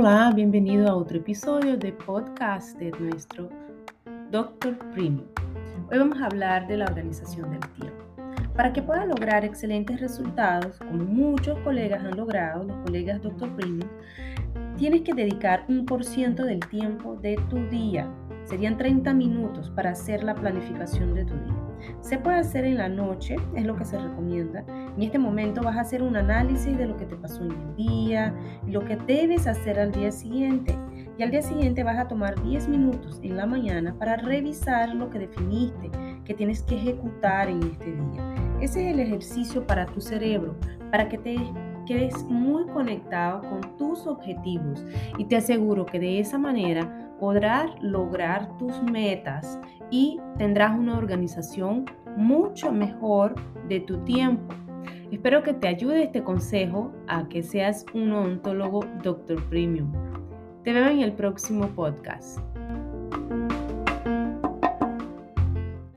Hola, bienvenido a otro episodio de podcast de nuestro Doctor Premium. Hoy vamos a hablar de la organización del tiempo. Para que puedas lograr excelentes resultados, como muchos colegas han logrado, los colegas Doctor Premium, tienes que dedicar un por ciento del tiempo de tu día. Serían 30 minutos para hacer la planificación de tu día. Se puede hacer en la noche, es lo que se recomienda. En este momento vas a hacer un análisis de lo que te pasó en el día, lo que debes hacer al día siguiente. Y al día siguiente vas a tomar 10 minutos en la mañana para revisar lo que definiste, que tienes que ejecutar en este día. Ese es el ejercicio para tu cerebro, para que te quedes muy conectado con tus objetivos y te aseguro que de esa manera podrás lograr tus metas y tendrás una organización mucho mejor de tu tiempo. Espero que te ayude este consejo a que seas un ontólogo Doctor Premium. Te veo en el próximo podcast.